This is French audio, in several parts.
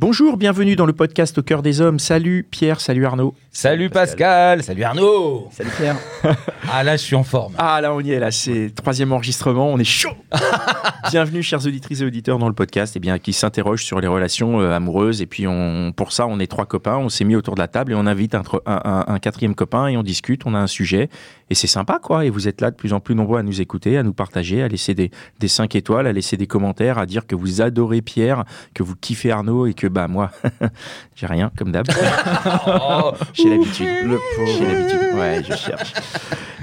Bonjour, bienvenue dans le podcast Au cœur des hommes. Salut Pierre, salut Arnaud. Salut Pascal, salut Arnaud. Salut Pierre. Ah là, je suis en forme. Ah là, on y est, là, c'est troisième enregistrement, on est chaud. bienvenue, chers auditrices et auditeurs, dans le podcast eh bien, qui s'interroge sur les relations euh, amoureuses. Et puis, on, pour ça, on est trois copains, on s'est mis autour de la table et on invite un, tro- un- un- un quatrième copain et on discute, on a un sujet. Et c'est sympa, quoi. Et vous êtes là de plus en plus nombreux à nous écouter, à nous partager, à laisser des, des 5 étoiles, à laisser des commentaires, à dire que vous adorez Pierre, que vous kiffez Arnaud et que, bah, moi, j'ai rien, comme d'hab. Oh, J'ai l'habitude. J'ai l'habitude. Ouais, je cherche.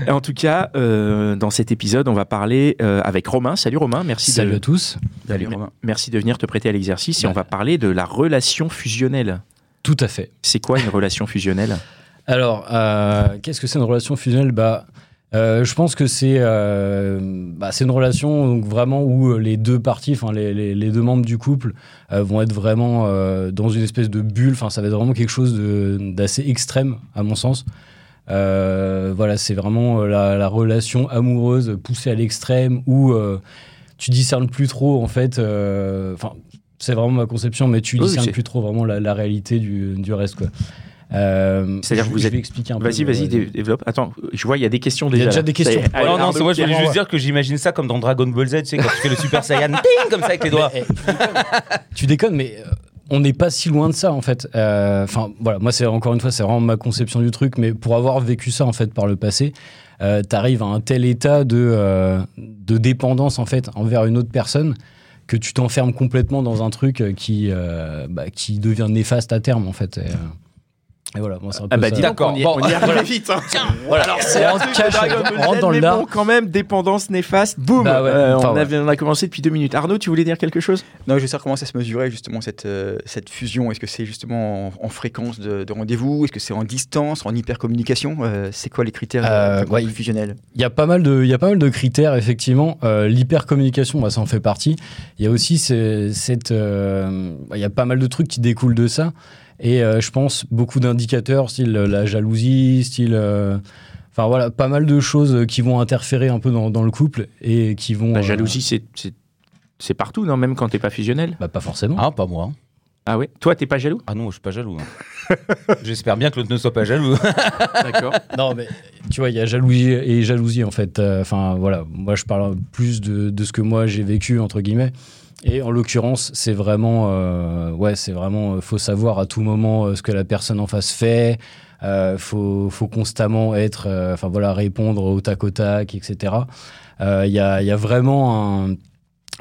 Et En tout cas, euh, dans cet épisode, on va parler euh, avec Romain. Salut Romain, merci Salut de, à tous. Salut Romain. merci de venir te prêter à l'exercice. Et Ouais. on va parler de la relation fusionnelle. Tout à fait. C'est quoi une relation fusionnelle? Alors, euh, qu'est-ce que c'est une relation fusionnelle? Bah, euh, Je pense que c'est euh, bah, c'est une relation donc, vraiment où les deux parties, enfin les, les- les deux membres du couple, euh, vont être vraiment dans une espèce de bulle. Enfin, ça va être vraiment quelque chose d'assez extrême, à mon sens. Voilà, c'est vraiment la, la relation amoureuse poussée à l'extrême où tu discernes plus trop, en fait. Enfin, c'est vraiment ma conception, mais tu Oui, discernes plus trop vraiment la, la réalité du, du reste, quoi. Euh, C'est-à-dire que vous je êtes- vais expliquer un peu. Vas-y, vas-y, dé- développe. Attends, je vois, il y a des questions Il y déjà. a déjà là. des questions. Ça y est. Allez, non, non, Arnaud, c'est moi, je voulais juste dire que j'imagine ça comme dans Dragon Ball Z, tu sais, quand tu fais le Super Saiyan, ting, comme ça avec les doigts. Mais, eh, tu, déconnes. Tu déconnes, mais euh, on n'est pas si loin de ça en fait. Euh, Enfin, voilà, moi c'est encore une fois, c'est vraiment ma conception du truc, mais pour avoir vécu ça en fait par le passé, euh, t'arrives à un tel état de, euh, de dépendance en fait envers une autre personne que tu t'enfermes complètement dans un truc euh, qui, euh, bah, qui devient néfaste à terme en fait. Et, euh, et voilà, moi c'est un peu Ah bah D'accord, on y, bon, on y arrive vite. hein. Voilà. Alors c'est On on rentre dans le mais lard. bon, quand même, dépendance néfaste, boum Bah ouais, Euh, on, ouais. on a commencé depuis deux minutes. Arnaud, tu voulais dire quelque chose? Non, je veux savoir comment ça se mesurait justement cette, euh, cette fusion. Est-ce que c'est justement en, en fréquence de, de rendez-vous? Est-ce que c'est en distance, en hypercommunication? Euh, C'est quoi les critères Euh, ouais, fusionnel Il y a pas mal de, il y a pas mal de critères effectivement. Euh, L'hypercommunication, bah, ça en fait partie. Il y a aussi cette, il y a pas mal de trucs qui découlent de ça. Et euh, je pense beaucoup d'indicateurs, style euh, la jalousie, style, euh, enfin voilà, pas mal de choses qui vont interférer un peu dans, dans le couple et qui vont. La euh, jalousie, c'est- c'est c'est partout, non Même quand t'es pas fusionnel? Bah, pas forcément. Ah, pas moi. Ah ouais? Toi, t'es pas jaloux? Ah non, je suis pas jaloux. hein. J'espère bien que l'autre ne soit pas jaloux. D'accord. Non, mais tu vois, il y a jalousie et jalousie en fait. Euh, Enfin, voilà, moi je parle plus de, de ce que moi j'ai vécu entre guillemets. Et en l'occurrence, c'est vraiment, euh, ouais, c'est vraiment, euh, faut savoir à tout moment euh, ce que la personne en face fait. Faut, faut constamment être, enfin voilà, répondre au tac au tac, etc. Il y, y a vraiment un,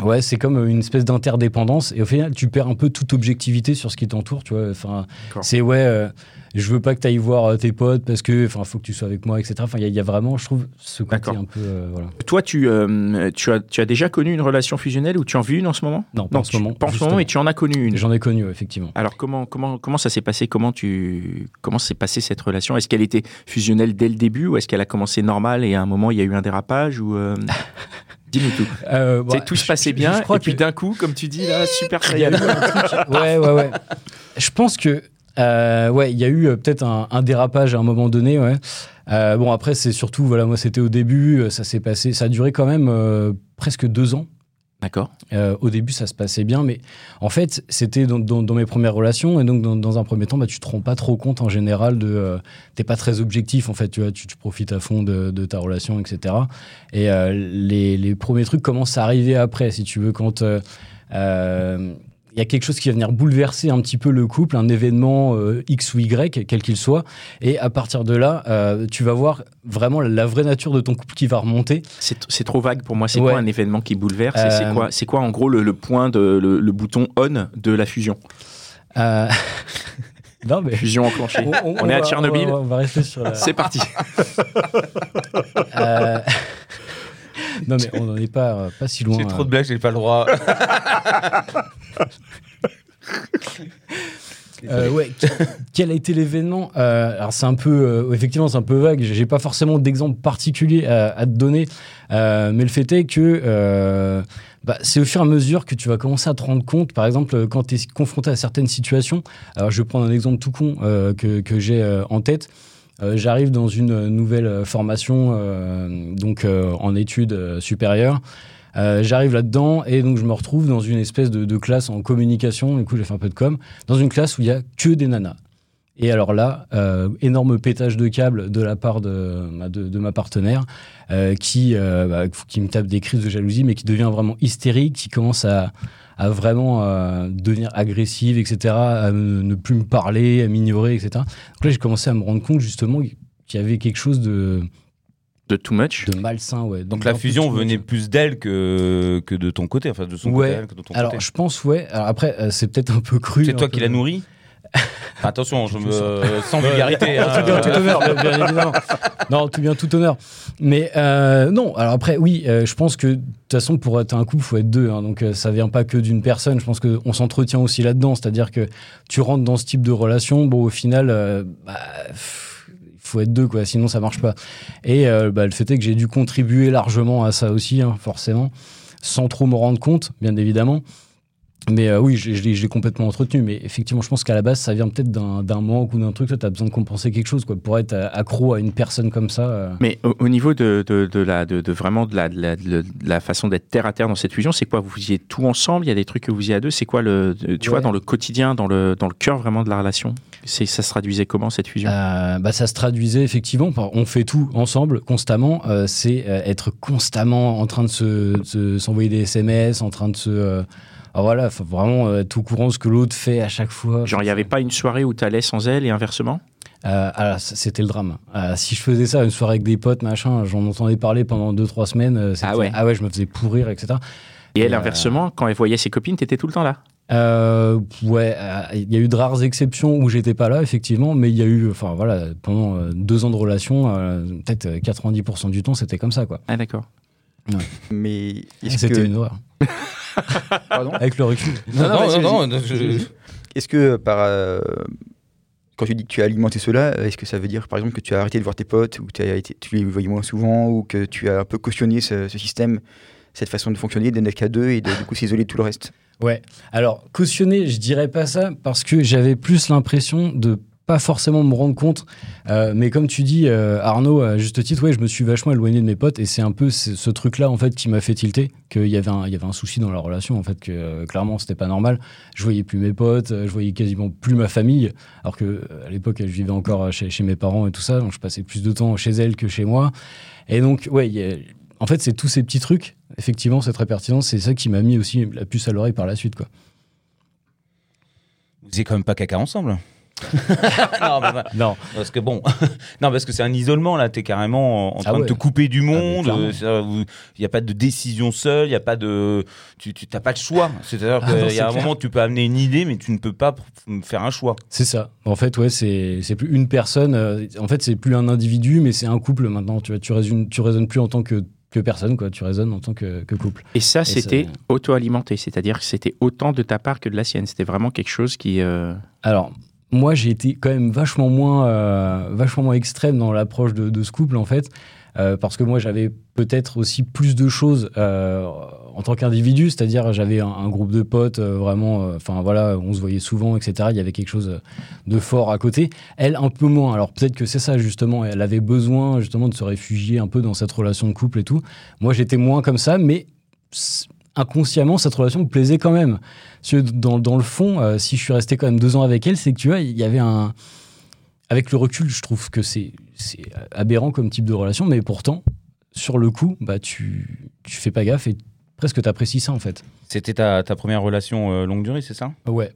ouais, c'est comme une espèce d'interdépendance. Et au final, tu perds un peu toute objectivité sur ce qui t'entoure, tu vois. Enfin, c'est ouais. euh, je veux pas que tu ailles voir euh, tes potes parce que enfin faut que tu sois avec moi etc enfin il y, a- il y a vraiment je trouve ce côté un peu euh, voilà Toi, tu, euh, tu, as, tu as déjà connu une relation fusionnelle ou tu en vis une en ce moment? Non pas en ce moment Pas en ce moment, et tu en as connu une. j'en ai connu effectivement Alors, comment, comment, comment ça s'est passé? Comment tu comment s'est passée cette relation? Est-ce qu'elle était fusionnelle dès le début ou est-ce qu'elle a commencé normale et à un moment il y a eu un dérapage ou euh, Dis-nous tout. Euh, C'est bah, tout se je- passait bien je crois et puis que- d'un coup, comme tu dis là, super a eu saiyan. ouais ouais ouais je pense que euh, ouais il y a eu euh, peut-être un, un dérapage à un moment donné ouais Euh, bon après c'est surtout voilà moi c'était au début ça s'est passé ça a duré quand même euh, presque deux ans D'accord. Euh, au début, ça se passait bien, mais en fait, c'était dans, mes premières relations, et donc dans, un premier temps, bah, tu te rends pas trop compte en général de, euh, t'es pas très objectif en fait, tu vois, tu, profites à fond de, ta relation, etc. Et euh, les, premiers trucs commencent à arriver après, si tu veux, quand euh, il y a quelque chose qui va venir bouleverser un petit peu le couple, un événement euh, X ou Y, quel qu'il soit, et à partir de là, euh, tu vas voir vraiment la vraie nature de ton couple qui va remonter. C'est trop vague pour moi. C'est Ouais. quoi un événement qui bouleverse et C'est Euh, quoi, c'est quoi en gros le, le point de le, le bouton on de la fusion? Euh, non mais Fusion enclenchée. On est à Tchernobyl. On va, on va rester sur la. C'est parti. Euh, non, mais on n'en est pas, pas si loin. J'ai trop de blagues, j'ai pas le droit. Euh, ouais, qu- quel a été l'événement Euh, Alors c'est un peu, euh, effectivement, c'est un peu vague. J'ai pas forcément d'exemple particulier à, à te donner, Euh, mais le fait est que bah, c'est au fur et à mesure que tu vas commencer à te rendre compte. Par exemple, quand tu es confronté à certaines situations. Alors je vais prendre un exemple tout con que, que j'ai en tête. J'arrive dans une nouvelle formation, donc en études supérieures. Euh, J'arrive là-dedans et donc je me retrouve dans une espèce de, classe en communication. Du coup, j'ai fait un peu de com. Dans une classe où il y a que des nanas. Et alors là, euh, énorme pétage de câble de la part de, ma- de, ma partenaire euh, qui, bah, qui me tape des crises de jalousie, mais qui devient vraiment hystérique, qui commence à, à vraiment devenir agressive, etc., à ne plus me parler, à m'ignorer, etc. Donc là, j'ai commencé à me rendre compte justement qu'il y avait quelque chose de, De too much. de malsain. Ouais, Donc la fusion venait plus d'elle que, que de ton côté, enfin de son Ouais. côté, que de ton Alors, côté. je pense, ouais. Alors après, euh, c'est peut-être un peu cru. C'est toi peu- qui l'as nourri Attention, je me... sens. sans vulgarité. hein. tout bien, tout honneur, bien, bien évidemment. Non, tout bien, tout honneur. Mais euh, non, alors après, oui, euh, je pense que de toute façon, pour être un couple, il faut être deux. hein, donc euh, ça vient pas que d'une personne. Je pense qu'on s'entretient aussi là-dedans. C'est-à-dire que tu rentres dans ce type de relation, bon, au final, euh, bah, pff, faut être deux, quoi, sinon ça marche pas. Et euh, bah, le fait est que j'ai dû contribuer largement à ça aussi, hein, forcément, sans trop me rendre compte, bien évidemment. Mais euh, oui, je, l'ai- je l'ai je l'ai complètement entretenu. Mais effectivement, je pense qu'à la base, ça vient peut-être d'un manque ou d'un truc. Tu as besoin de compenser quelque chose. Quoi. Pour être euh, accro à une personne comme ça. euh, Mais au, au niveau de, de, de la, de, de vraiment de la, la, façon d'être terre à terre dans cette fusion, c'est quoi? Vous faisiez tout ensemble? Il y a des trucs que vous faisiez à deux? C'est quoi le, tu Ouais. vois, dans le quotidien, dans le, dans le cœur vraiment de la relation? Ça se traduisait comment cette fusion? Euh, bah, ça se traduisait effectivement on fait tout ensemble constamment. C'est être constamment en train de se- de se- s'envoyer des SMS, en train de se. Ah, voilà, faut vraiment euh, être au courant de ce que l'autre fait à chaque fois. Genre, il n'y avait pas une soirée où tu allais sans elle et inversement? Euh, alors, c'était le drame. Euh, si je faisais ça, une soirée avec des potes, machin, j'en entendais parler pendant 2-3 semaines. euh, Ah ouais. Ah ouais, je me faisais pourrir, etc. Et elle, euh, inversement, quand elle voyait ses copines, t'étais tout le temps là? Euh, ouais, euh, il y a eu de rares exceptions où j'étais pas là, effectivement, mais il y a eu, enfin voilà, pendant deux ans de relation, euh, peut-être euh, 90% du temps, c'était comme ça, quoi. Ah, d'accord. Mais est-ce C'était que, une horreur. Pardon Avec le recul. Non, non, non, vas-y. non, je- est-ce que par euh, quand tu dis que tu as alimenté cela, est-ce que ça veut dire par exemple que tu as arrêté de voir tes potes ou que tu, as été, tu les voyais moins souvent ou que tu as un peu cautionné ce, ce système, cette façon de fonctionner, de n'être qu'à deux et de du coup s'isoler de tout le reste? Ouais. Alors, cautionner, je dirais pas ça parce que j'avais plus l'impression de pas forcément me rendre compte. Euh, mais comme tu dis, euh, Arnaud, à juste titre, ouais, je me suis vachement éloigné de mes potes et c'est un peu ce, truc-là en fait qui m'a fait tilter qu'il y avait un, il y avait un souci dans la relation en fait que euh, clairement c'était pas normal. Je voyais plus mes potes, euh, je voyais quasiment plus ma famille, alors que à l'époque je vivais encore chez, mes parents et tout ça, donc je passais plus de temps chez elles que chez moi. Et donc ouais, en fait c'est tous ces petits trucs. Effectivement, c'est très pertinent. C'est ça qui m'a mis aussi la puce à l'oreille par la suite, quoi. Vous faisiez quand même pas caca ensemble? non, mais voilà. Non. Parce que bon, non, parce que c'est un isolement là, t'es carrément en train Ah de ouais. te couper du monde. clairement. euh, Il n'y a pas de décision seule, il n'y a pas de, tu, tu t'as pas de choix. C'est-à-dire Ah qu'il y a un clair. moment, tu peux amener une idée, mais tu ne peux pas faire un choix. C'est ça. En fait, ouais, c'est c'est plus une personne. euh, en fait, c'est plus un individu, mais c'est un couple maintenant. Tu vois, tu raisonnes, tu raisonnes plus en tant que, que personne, quoi. Tu raisonnes en tant que, que couple. Et ça, ça- c'était auto-alimenté, c'est-à-dire que c'était autant de ta part que de la sienne. C'était vraiment quelque chose qui. euh, Alors, moi, j'ai été quand même vachement moins, euh, vachement moins extrême dans l'approche de, ce couple, en fait. euh, parce que moi, j'avais peut-être aussi plus de choses euh, en tant qu'individu, c'est-à-dire j'avais un, un groupe de potes vraiment, enfin voilà, on se voyait souvent, etc. Il y avait quelque chose de fort à côté. Elle, un peu moins. Alors peut-être que c'est ça justement. Elle avait besoin justement de se réfugier un peu dans cette relation de couple et tout. Moi, j'étais moins comme ça, mais inconsciemment, cette relation me plaisait quand même. Dans, dans le fond, euh, si je suis resté quand même deux ans avec elle, c'est que tu vois, il y avait un. Avec le recul, je trouve que c'est c'est aberrant comme type de relation, mais pourtant, sur le coup, bah, tu, tu fais pas gaffe et presque t'apprécies ça en fait. C'était ta, ta première relation euh, longue durée, c'est ça? Ouais.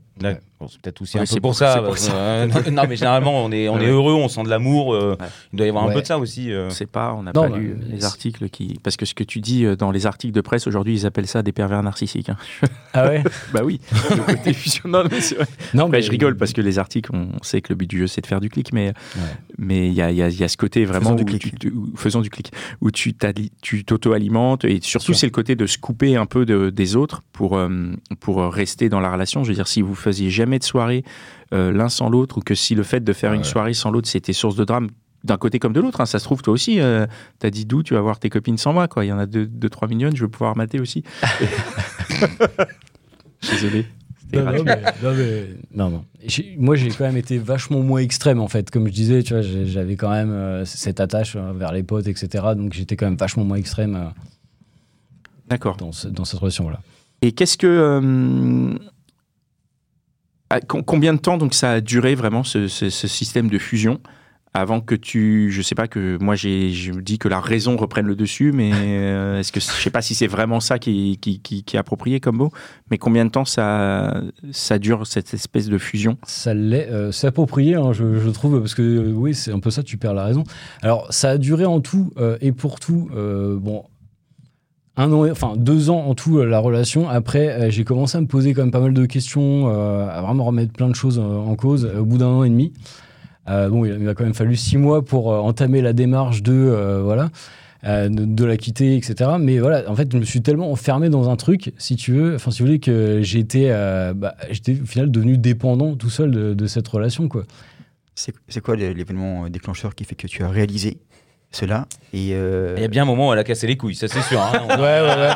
Bon, c'est peut-être aussi Ouais, un c'est peu pour, pour- ça. c'est pour euh, non, mais généralement, on est, on Ouais. est heureux, on sent de l'amour. euh, Ouais. Il doit y avoir un peu de ça aussi. euh. Sait pas, on n'a pas bah, lu les c'est- articles qui. Parce que ce que tu dis euh, dans les articles de presse aujourd'hui, ils appellent ça des pervers narcissiques. hein. Ah ouais? Bah oui, le côté fusion- non, mais c'est vrai. Non, Après, je rigole parce que les articles, on sait que le but du jeu, c'est de faire du clic, mais mais il y a, il y a- il y a ce côté vraiment Faisons du clic. tu, où- faisons du clic, où tu t'auto-alimentes et surtout c'est le côté de se couper un peu de- des autres pour euh, pour rester dans la relation. Je veux dire, si vous faisiez jamais de soirée euh, l'un sans l'autre ou que si le fait de faire Ah une soirée sans l'autre, c'était source de drame d'un côté comme de l'autre. hein. Ça se trouve, toi aussi, euh, t'as dit d'où tu vas voir tes copines sans moi. Quoi. Il y en a 2-3 deux, trois millions, je vais pouvoir mater aussi. Désolé. Non, non, mais- non, mais- non, non. J'ai- Moi, j'ai quand même été vachement moins extrême, en fait. Comme je disais, tu vois, j'avais quand même euh, cette attache euh, vers les potes, etc. Donc, j'étais quand même vachement moins extrême. euh. D'accord. dans, ce- dans cette relation-là. Et qu'est-ce que. euh, combien de temps donc ça a duré vraiment ce, système de fusion avant que tu. Je sais pas que. Moi, j'ai, je dis que la raison reprenne le dessus, mais euh, est-ce que. Je sais pas si c'est vraiment ça qui, qui, qui, est approprié comme mot, mais combien de temps ça, ça dure cette espèce de fusion? Ça l'est, euh, c'est approprié, hein, je, trouve, parce que oui, c'est un peu ça, tu perds la raison. Alors, ça a duré en tout euh, et pour tout, bon, un an, enfin deux ans en tout, euh, la relation. Après, euh, j'ai commencé à me poser quand même pas mal de questions, euh, à vraiment remettre plein de choses en cause au bout d'un an et demi. Bon, il, il a quand même fallu six mois pour entamer la démarche de, voilà. de, la quitter, etc. Mais voilà, en fait, je me suis tellement enfermé dans un truc, si tu veux, enfin, si vous voulez, que j'étais, euh, bah, j'étais au final devenu dépendant tout seul de, de cette relation, quoi. C'est quoi l'é- l'événement déclencheur qui fait que tu as réalisé cela et euh, Il y a bien un moment où elle a cassé les couilles, ça c'est sûr. hein. On- Ouais, ouais, ouais.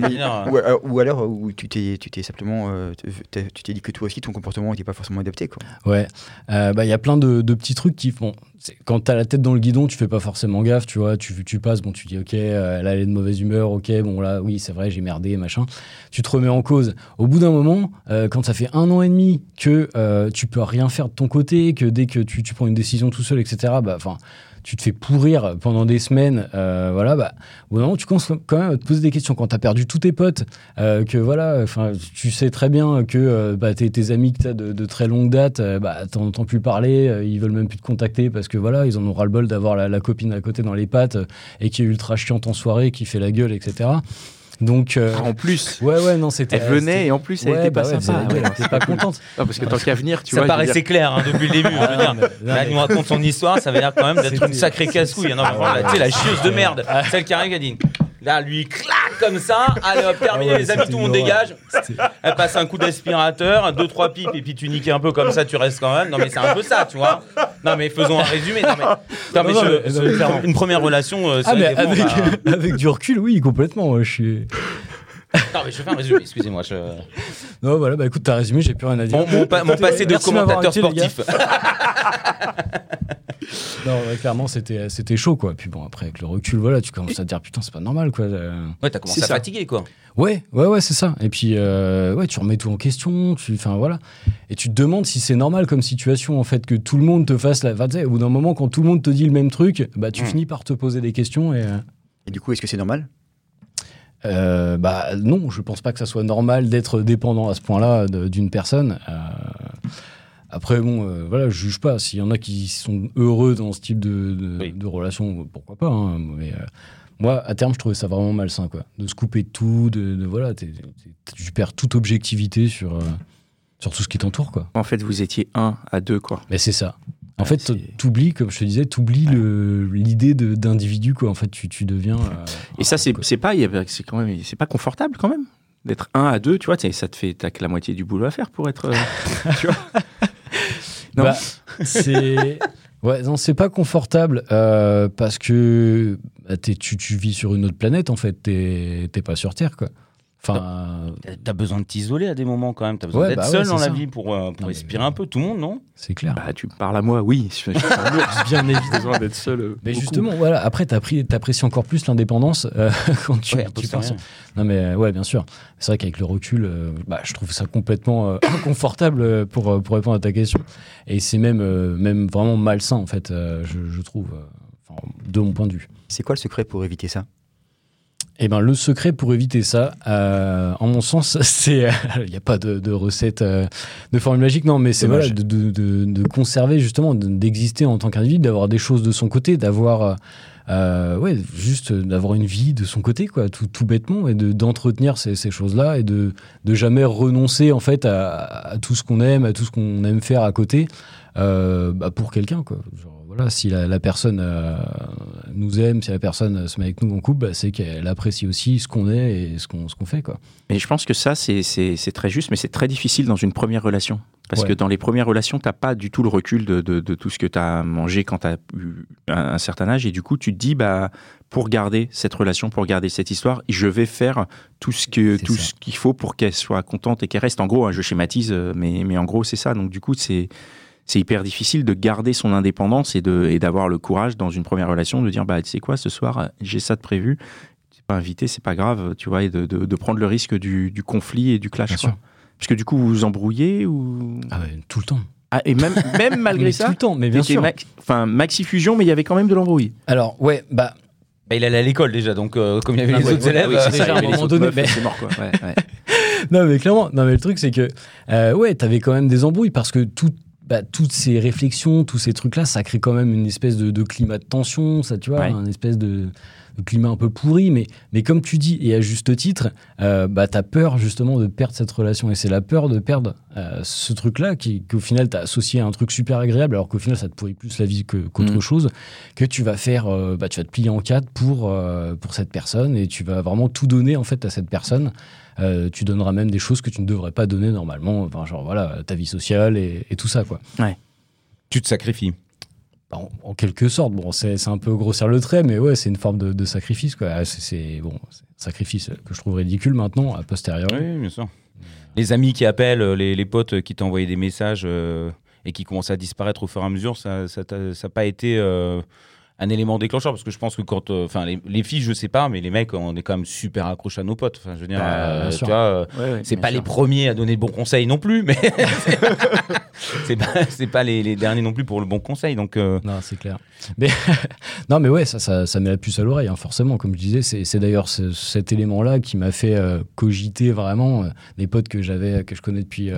bon, dire, ou, alors, ou alors, euh, où tu t'es tu t'es simplement euh, tu t'es dit que toi aussi ton comportement n'était pas forcément adapté quoi. Ouais, Euh, bah il y a plein de, de petits trucs qui font. c'est- Quand t'as la tête dans le guidon, tu fais pas forcément gaffe, tu vois. Tu, tu passes, bon, tu dis ok, euh, là elle est de mauvaise humeur, ok, bon là, oui, c'est vrai, j'ai merdé, machin. Tu te remets en cause. Au bout d'un moment, euh, quand ça fait un an et demi que euh, tu peux rien faire de ton côté, que dès que tu, tu prends une décision tout seul, etc. Bah enfin. Tu te fais pourrir pendant des semaines, euh, voilà. Bah, au bout moment, tu commences quand même à te poser des questions. Quand t'as perdu tous tes potes, euh, que voilà, enfin, tu sais très bien que euh, bah, tes, amis que tu as de, très longue date, bah, t'en entends plus parler, ils veulent même plus te contacter parce que voilà, ils en ont ras le bol d'avoir la, la copine à côté dans les pattes et qui est ultra chiante en soirée, qui fait la gueule, etc. Donc, euh, En plus, ouais, ouais, non, c'était. elle venait et en plus, elle Ouais, était bah pas ouais, sympa. elle- Ouais, elle était pas contente. Ah, parce que tant qu'à venir, tu ça vois. veux paraissait dire- clair hein, depuis le début. je veux dire. Ah, non, mais- non, Là, elle mais- nous raconte son histoire, ça va l'air quand même d'être une sacrée casse-couille. Non, mais tu sais, la chieuse de merde, Ah. celle qui arrive, a dit. Là, lui, clac, comme ça. Allez, hop, terminé, Ah ouais, les amis, tout le monde dégage. Elle passe un coup d'aspirateur, deux, trois pipes, et puis tu niques un peu comme ça, tu restes quand même. Non, mais c'est un peu ça, tu vois. Non, mais faisons un résumé. Non, mais, non, mais Non, non, je- mais- non, mais clairement. une première relation, euh, Ah, mais avec, avec du recul, oui, complètement. ouais, Je suis. Non, mais je fais un résumé, excusez-moi. je- Non, voilà, bah écoute, t'as résumé, j'ai plus rien à dire. Mon, mon pa- mon passé de commentateur sportif. Non, ouais, clairement, c'était c'était chaud, quoi. Puis bon, après, avec le recul, voilà, tu commences à te dire, putain, c'est pas normal, quoi. Euh, Ouais, t'as commencé à ça. fatiguer, quoi. Ouais, ouais, ouais, c'est ça. Et puis, euh, ouais, tu remets tout en question, tu, enfin voilà. Et tu te demandes si c'est normal comme situation, en fait, que tout le monde te fasse la. Enfin, tu sais, au bout d'un moment, quand tout le monde te dit le même truc, bah, tu Mm. finis par te poser des questions et. euh, Et du coup, est-ce que c'est normal? Euh, bah non, je pense pas que ça soit normal d'être dépendant à ce point-là d'une personne. Euh, après, bon, euh, voilà, je juge pas. S'il y en a qui sont heureux dans ce type de, de, Oui. de relation, pourquoi pas. hein. mais euh, moi, à terme, je trouvais ça vraiment malsain, quoi. De se couper de tout, de, de- voilà, tu perds toute objectivité sur, sur tout ce qui t'entoure, quoi. En fait, vous étiez un à deux, quoi. Mais c'est ça. En Ouais, fait, t'oublies, comme je te disais, t'oublies le- l'idée d'individu, quoi. En fait, tu, tu deviens. euh, Et ça, c'est pas, c'est quand même, c'est pas confortable quand même d'être un à deux, tu vois. Ça te fait, t'as que la moitié du boulot à faire pour être. euh, tu vois. Non. Bah, c'est ouais, non, c'est pas confortable euh, parce que bah, tu, tu vis sur une autre planète en fait. T'es t'es pas sur Terre quoi. Enfin, T'as- T'as besoin de t'isoler à des moments quand même. T'as besoin Ouais, d'être bah seul ouais, dans la vie pour, euh, pour Non, mais- respirer un peu. Tout le monde, non? c'est clair. Bah, tu me parles à moi, oui. Je, bien évidemment. besoin d'être seul. euh, Mais beaucoup. justement, voilà. Après, t'apprécies encore plus l'indépendance euh, quand tu, Ouais, tu pars Non mais euh, ouais, bien sûr. C'est vrai qu'avec le recul, euh, bah, je trouve ça complètement euh, inconfortable euh, pour euh, pour répondre à ta question. Et c'est même euh, même vraiment malsain en fait. euh, je, je trouve, euh, de mon point de vue. C'est quoi le secret pour éviter ça? Eh ben, le secret pour éviter ça, euh, en mon sens, c'est il n'y a pas de, de recette, euh, de formule magique, non, mais c'est voilà, de, de- de- de conserver justement, de- d'exister en tant qu'individu, d'avoir des choses de son côté, d'avoir euh, euh, ouais, juste d'avoir une vie de son côté, quoi, tout, tout bêtement, et de, d'entretenir ces, ces choses-là et de, de jamais renoncer en fait à, à tout ce qu'on aime, à tout ce qu'on aime faire à côté, euh, bah, pour quelqu'un, quoi. Genre, voilà, si la, la personne euh, nous aime, si la personne se met avec nous en couple, bah, c'est qu'elle apprécie aussi ce qu'on est et ce qu'on qu'on fait, quoi. Mais je pense que ça, c'est- très juste, mais c'est très difficile dans une première relation. Parce Ouais. que dans les premières relations, t'as pas du tout le recul de, de- de tout ce que tu as mangé quand tu as eu un, un certain âge. Et du coup, tu te dis, bah, pour garder cette relation, pour garder cette histoire, je vais faire tout ce qu'il faut pour qu'elle soit contente et qu'elle reste. En gros, hein, je schématise, euh, mais, mais en gros, c'est ça. Donc, du coup, c'est c'est hyper difficile de garder son indépendance et de et d'avoir le courage dans une première relation de dire, bah, tu sais quoi, ce soir, j'ai ça de prévu. pas invité, c'est pas grave, tu vois, et de, de- de prendre le risque du, du conflit et du clash. Bien quoi. sûr. Parce que du coup, vous vous embrouillez ou? Ah ouais, tout le temps. Ah, et même même malgré Mais ça, Tout le temps, mais bien sûr. enfin maxi fusion, mais il y avait quand même de l'embrouille. Alors, ouais, bah, Bah, il allait à l'école déjà, donc euh, comme il y avait Ah les ouais, autres ouais, élèves, oui, euh, y à un moment donné, mais- c'est mort quoi. Ouais. non, mais clairement, non, mais le truc, c'est que, euh, ouais, t'avais quand même des embrouilles parce que tout, bah, toutes ces réflexions, tous ces trucs-là, ça crée quand même une espèce de, de climat de tension, ça, tu vois, Ouais. un espèce de, de climat un peu pourri. Mais, mais comme tu dis, et à juste titre, euh, bah, t'as peur justement de perdre cette relation. Et c'est la peur de perdre euh, ce truc-là qui, qu'au final, t'as associé à un truc super agréable, alors qu'au final, ça te pourrit plus la vie que- qu'autre Mhm. chose, que tu vas faire, euh, bah, tu vas te plier en quatre pour, euh, pour cette personne et tu vas vraiment tout donner en fait à cette personne. Euh, tu donneras même des choses que tu ne devrais pas donner normalement, enfin, genre voilà, ta vie sociale et, et tout ça quoi. tu te sacrifies. En, en quelque sorte, bon, c'est c'est un peu grossir le trait, mais ouais, c'est une forme de, de sacrifice quoi. Ah, C'est- bon, sacrifice que je trouve ridicule maintenant, a posteriori. Oui, bien sûr. Les amis qui appellent, euh, les, les potes qui t'ont envoyé des messages euh, et qui commencent à disparaître au fur et à mesure, ça n'a ça, t'a- ça a pas été euh, un élément déclencheur parce que je pense que quand. euh, Enfin, les, les filles, je sais pas, mais les mecs, on est quand même super accrochés à nos potes. Enfin, je veux dire, Bah, euh, tu vois, euh, Ouais, ouais, c'est pas sûr. les premiers à donner de bons conseils non plus, mais c'est pas, c'est pas les, les derniers non plus pour le bon conseil. Donc, euh, Non, c'est clair. Mais non, mais ouais, ça, ça, ça met la puce à l'oreille, hein, forcément. Comme je disais, c'est d'ailleurs ce- cet élément-là qui m'a fait cogiter vraiment des potes que j'avais, que je connais depuis,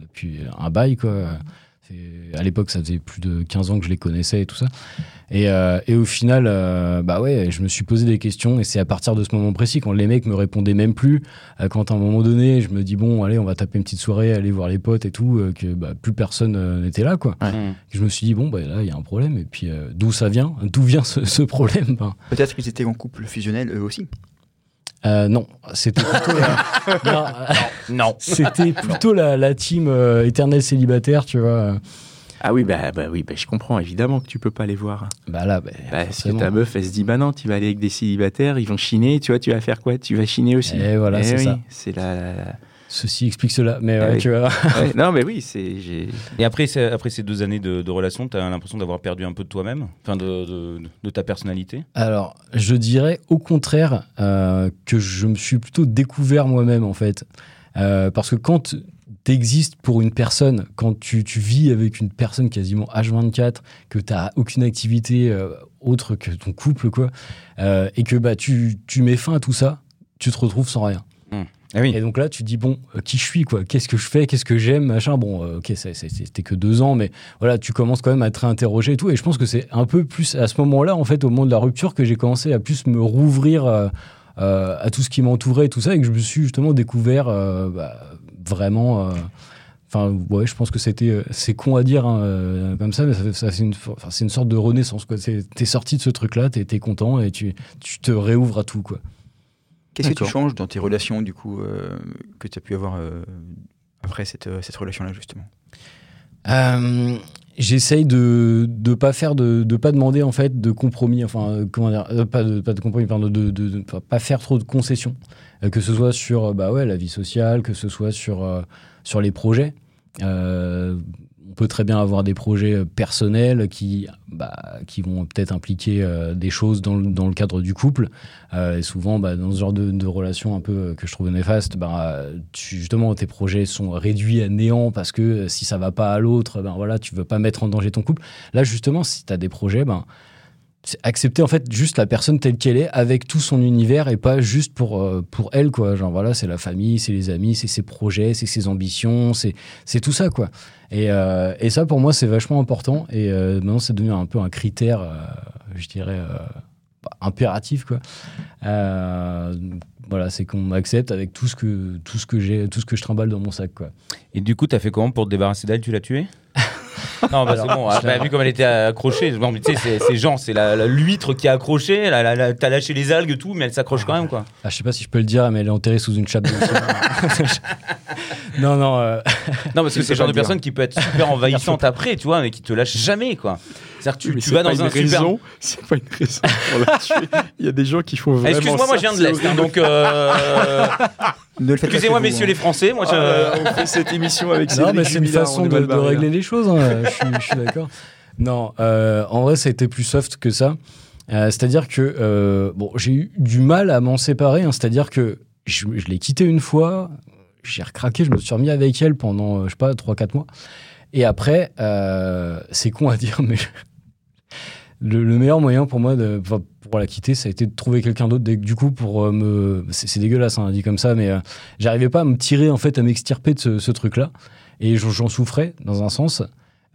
depuis un bail, quoi. À l'époque, ça faisait plus de 15 ans que je les connaissais et tout ça. Et, euh, et au final, euh, bah ouais, je me suis posé des questions et c'est à partir de ce moment précis, quand les mecs me répondaient même plus, euh, quand à un moment donné, je me dis, bon, allez, on va taper une petite soirée, aller voir les potes et tout, euh, que bah, plus personne euh, n'était là, quoi. hmm. Je me suis dit, bon, bah, là, il y a un problème. Et puis, euh, d'où ça vient D'où vient ce, ce problème Ben, Peut-être qu'ils étaient en couple fusionnel eux aussi. Euh, Non, c'était plutôt, la, non, euh, non. c'était plutôt la, la team euh, éternelle célibataire, tu vois. Ah oui, bah, bah oui, bah, je comprends évidemment que tu peux pas les voir. Bah là, bah, Bah, forcément. ta meuf, elle se dit, bah non, tu vas aller avec des célibataires, ils vont chiner, tu vois, tu vas faire quoi? Tu vas chiner aussi. Et voilà, Eh c'est oui, ça. C'est la- Ceci explique cela. Mais Ah ouais, oui. tu vois. Ouais, non, mais oui, c'est. Et après, après ces deux années de, de relation, tu as l'impression d'avoir perdu un peu de toi-même, enfin de, de, de ta personnalité? Alors, je dirais au contraire euh, que je me suis plutôt découvert moi-même, en fait. Euh, parce que quand tu existes pour une personne, quand tu, tu vis avec une personne quasiment H24, que tu n'as aucune activité euh, autre que ton couple, quoi, euh, et que bah, tu, tu mets fin à tout ça, tu te retrouves sans rien. Ah oui. Et donc là, tu te dis, bon, euh, qui je suis, quoi? Qu'est-ce que je fais? Qu'est-ce que j'aime? Machin. Bon, euh, ok, c'était que deux ans, mais voilà, tu commences quand même à te réinterroger et tout. Et je pense que c'est un peu plus à ce moment-là, en fait, au moment de la rupture, que j'ai commencé à plus me rouvrir euh, à tout ce qui m'entourait et tout ça, et que je me suis justement découvert bah, vraiment. Enfin, ouais, je pense que c'était, c'est con à dire hein, comme ça, mais c'est une, sorte de renaissance. T'es sorti de ce truc-là, t'es, content et tu te réouvres à tout. Quoi. Qu'est-ce que tu changes dans tes relations, du coup, euh, que tu as pu avoir euh, après cette, euh, cette relation-là, justement? Euh, J'essaye de ne pas faire de, de pas demander en fait de compromis enfin comment dire pas de pas de compromis pardon de, de, de- pas faire trop de concessions. Que ce soit sur bah ouais la vie sociale que ce soit sur sur les projets on peut très bien avoir des projets euh, personnels qui bah, qui vont peut-être impliquer euh, des choses dans le, dans le cadre du couple. Euh, et souvent bah, dans ce genre de, de relation un peu que je trouve néfaste bah, justement tes projets sont réduits à néant parce que si ça va pas à l'autre ben voilà tu veux pas mettre en danger ton couple. Là justement si tu as des projets ben c'est accepter en fait juste la personne telle qu'elle est avec tout son univers et pas juste pour euh, pour elle quoi. Genre voilà c'est la famille c'est les amis c'est ses projets c'est ses ambitions c'est c'est tout ça quoi. Et, euh, et ça pour moi c'est vachement important. Et euh, maintenant c'est devenu un peu un critère je dirais impératif quoi. Voilà c'est qu'on m'accepte avec tout ce que tout ce que j'ai tout ce que je trimballe dans mon sac quoi. Et du coup, t'as fait comment pour te débarrasser d'elle? Tu l'as tuée? Non, bah, c'est bon. Ah, bah, vu comme elle était accrochée, non, mais tu sais, c'est- Jean, c'est l'huître qui est accrochée. la- la- la- T'as lâché les algues, tout, mais elle s'accroche quand même, quoi. ah, je sais pas si je peux le dire mais elle est enterrée sous une chape de non non euh, Non, parce que c'est le genre de personne qui peut être super envahissante après, tu vois, mais qui te lâche jamais, quoi. C'est-à-dire que tu, vas dans une un super. C'est pas une raison pour la tuer. Il y a des gens qui font vraiment. Excuse-moi, moi je viens de l'Est, hein, donc. euh, Excusez-moi, messieurs hein. les Français, moi je. Ah, on fait cette émission avec Non, mais c'est une façon de, régler les choses. hein. je suis, je suis d'accord. Non, euh, en vrai, ça a été plus soft que ça. Euh, c'est-à-dire que euh, bon, j'ai eu du mal à m'en séparer. hein. c'est-à-dire que je, je l'ai quittée une fois, j'ai recraqué, je me suis remis avec elle pendant, je sais pas, 3-4 mois. Et après, euh, c'est con à dire, mais le, le meilleur moyen pour moi de, pour la quitter, ça a été de trouver quelqu'un d'autre. Du coup, pour euh, me. C'est dégueulasse, hein, dit comme ça, mais euh, j'arrivais pas à me tirer, en fait, à m'extirper de ce, truc-là. Et j'en souffrais, dans un sens.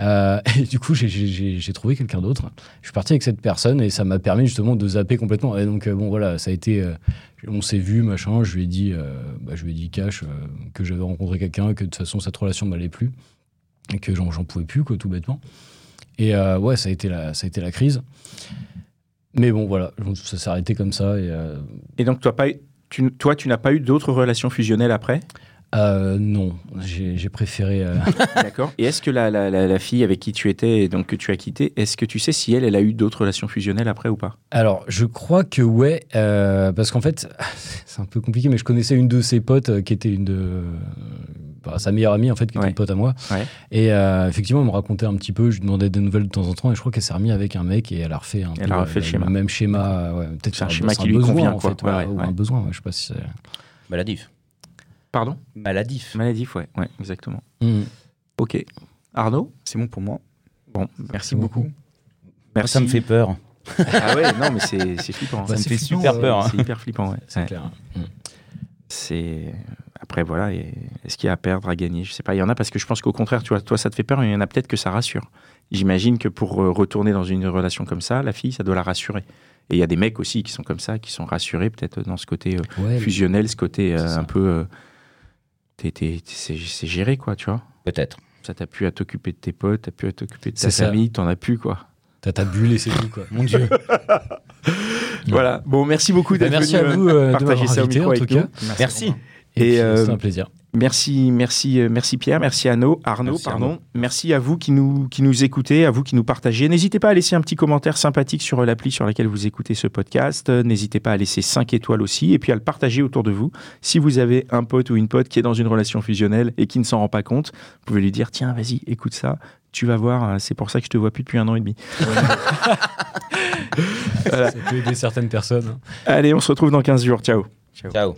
Euh, et du coup, j'ai- trouvé quelqu'un d'autre. Je suis parti avec cette personne et ça m'a permis justement de zapper complètement. Et donc, bon, voilà, ça a été. on s'est vu, machin. Je lui ai dit, bah, je lui ai dit cash que j'avais rencontré quelqu'un, que de toute façon, cette relation m'allait plus. Et que j'en pouvais plus, quoi, tout bêtement. Et euh, ouais, ça a, été la, ça a été la crise. Mais bon, voilà, ça s'est arrêté comme ça. Et euh, Et donc, toi, pas, tu, toi, tu n'as pas eu d'autres relations fusionnelles après? Euh, non, j'ai préféré. euh, D'accord. Et est-ce que la, la, la, fille avec qui tu étais et donc que tu as quitté, est-ce que tu sais si elle, elle a eu d'autres relations fusionnelles après ou pas? Alors, je crois que ouais, euh, parce qu'en fait, c'est un peu compliqué, mais je connaissais une de ses potes qui était une de. Bah, sa meilleure amie, en fait, qui était Ouais. une pote à moi. Ouais. Et euh, effectivement, elle me racontait un petit peu, je lui demandais des nouvelles de temps en temps, et je crois qu'elle s'est remise avec un mec et elle a refait un Elle peu a refait le schéma. même schéma. ouais, Peut-être C'est un que schéma qui lui besoin, convient, en quoi. fait, Ouais, ouais, ouais, ou ouais. un besoin, ouais, je sais pas si c'est. Maladif. Pardon? Maladif. Maladif, ouais, ouais, exactement. Hmm. Ok. Arnaud? C'est bon pour moi. Bon, merci beaucoup. beaucoup. Moi, ça me fait peur. Ah ouais, non, mais c'est flippant. Bah, me c'est fait flippant, super peur. hein. C'est hyper flippant, ouais. C'est Ouais. clair. C'est après voilà. et Est-ce qu'il y a à perdre, à gagner? Je sais pas. Il y en a parce que je pense qu'au contraire, tu vois, toi ça te fait peur, mais il y en a peut-être que ça rassure. J'imagine que pour euh, retourner dans une relation comme ça, la fille, ça doit la rassurer. Et il y a des mecs aussi qui sont comme ça, qui sont rassurés peut-être dans ce côté euh, Ouais, fusionnel, ce côté euh, un peu. euh, t'es- t'es- c'est géré quoi, tu vois. Peut-être. Ça t'a pu à t'occuper de tes potes, t'as pu à t'occuper de ta famille, t'en as plus quoi. T'as ta bulle et c'est tout, quoi. Mon Dieu. Voilà. Bon, merci beaucoup Bah, d'être merci venu à vous euh, de partager m'avoir ça au invité, micro en tout avec nous. cas. Merci. Et, euh, c'était un plaisir. Merci, merci, euh, merci Pierre, merci Arnaud, Arnaud, Merci, pardon. Arnaud. Merci à vous qui nous, qui nous écoutez, à vous qui nous partagez. N'hésitez pas à laisser un petit commentaire sympathique sur l'appli sur laquelle vous écoutez ce podcast. N'hésitez pas à laisser 5 étoiles aussi et puis à le partager autour de vous. Si vous avez un pote ou une pote qui est dans une relation fusionnelle et qui ne s'en rend pas compte, vous pouvez lui dire tiens, vas-y, écoute ça. Tu vas voir, euh, c'est pour ça que je te vois plus depuis un an et demi. Voilà. Ça peut aider certaines personnes. hein. Allez, on se retrouve dans 15 jours. Ciao. Ciao.